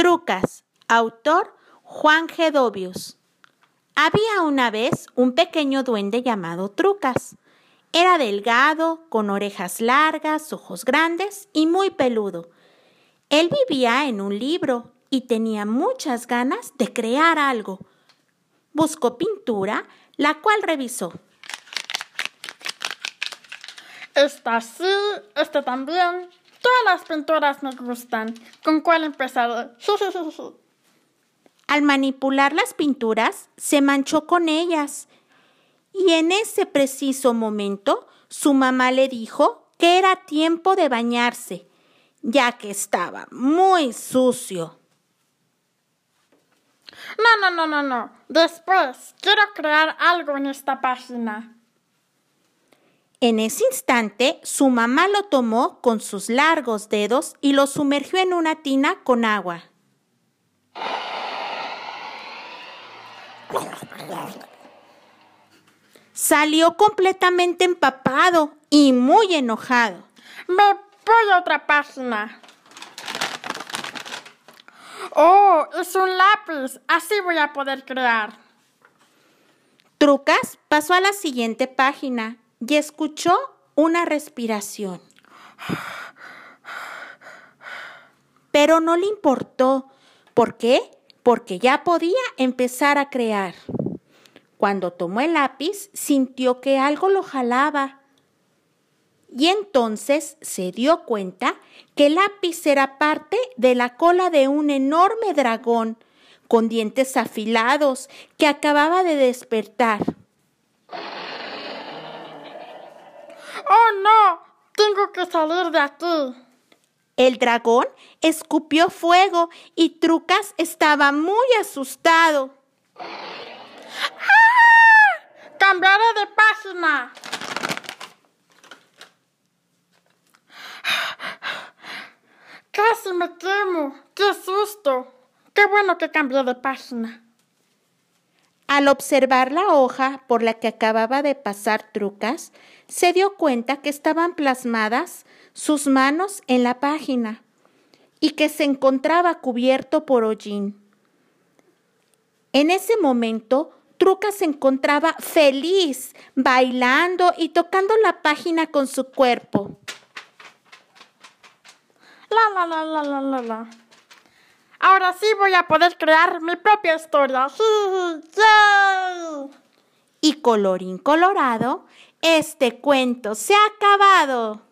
Trucas, autor Juan G. Dobius. Había una vez un pequeño duende llamado Trucas. Era delgado, con orejas largas, ojos grandes y muy peludo. Él vivía en un libro y tenía muchas ganas de crear algo. Buscó pintura, la cual revisó. Esta sí, esta también. Todas las pinturas me gustan. ¿Con cuál empezar? Al manipular las pinturas, se manchó con ellas. Y en ese preciso momento, su mamá le dijo que era tiempo de bañarse, ya que estaba muy sucio. No, no, no, no, no. Después, quiero crear algo en esta página. En ese instante, su mamá lo tomó con sus largos dedos y lo sumergió en una tina con agua. Salió completamente empapado y muy enojado. Me voy a otra página. Oh, es un lápiz. Así voy a poder crear. Trucas pasó a la siguiente página y escuchó una respiración. Pero no le importó. ¿Por qué? Porque ya podía empezar a crear. Cuando tomó el lápiz, sintió que algo lo jalaba. Y entonces se dio cuenta que el lápiz era parte de la cola de un enorme dragón con dientes afilados que acababa de despertar. ¡Oh, no! Tengo que salir de aquí. El dragón escupió fuego y Trucas estaba muy asustado. ¡Ah! Cambiaré de página. Casi me quemo. ¡Qué susto! Qué bueno que cambié de página. Al observar la hoja por la que acababa de pasar Trucas, se dio cuenta que estaban plasmadas sus manos en la página y que se encontraba cubierto por hollín. En ese momento, Trucas se encontraba feliz, bailando y tocando la página con su cuerpo. La, la, la, la, la, la, la. Ahora sí voy a poder crear mi propia historia. Y colorín colorado, este cuento se ha acabado.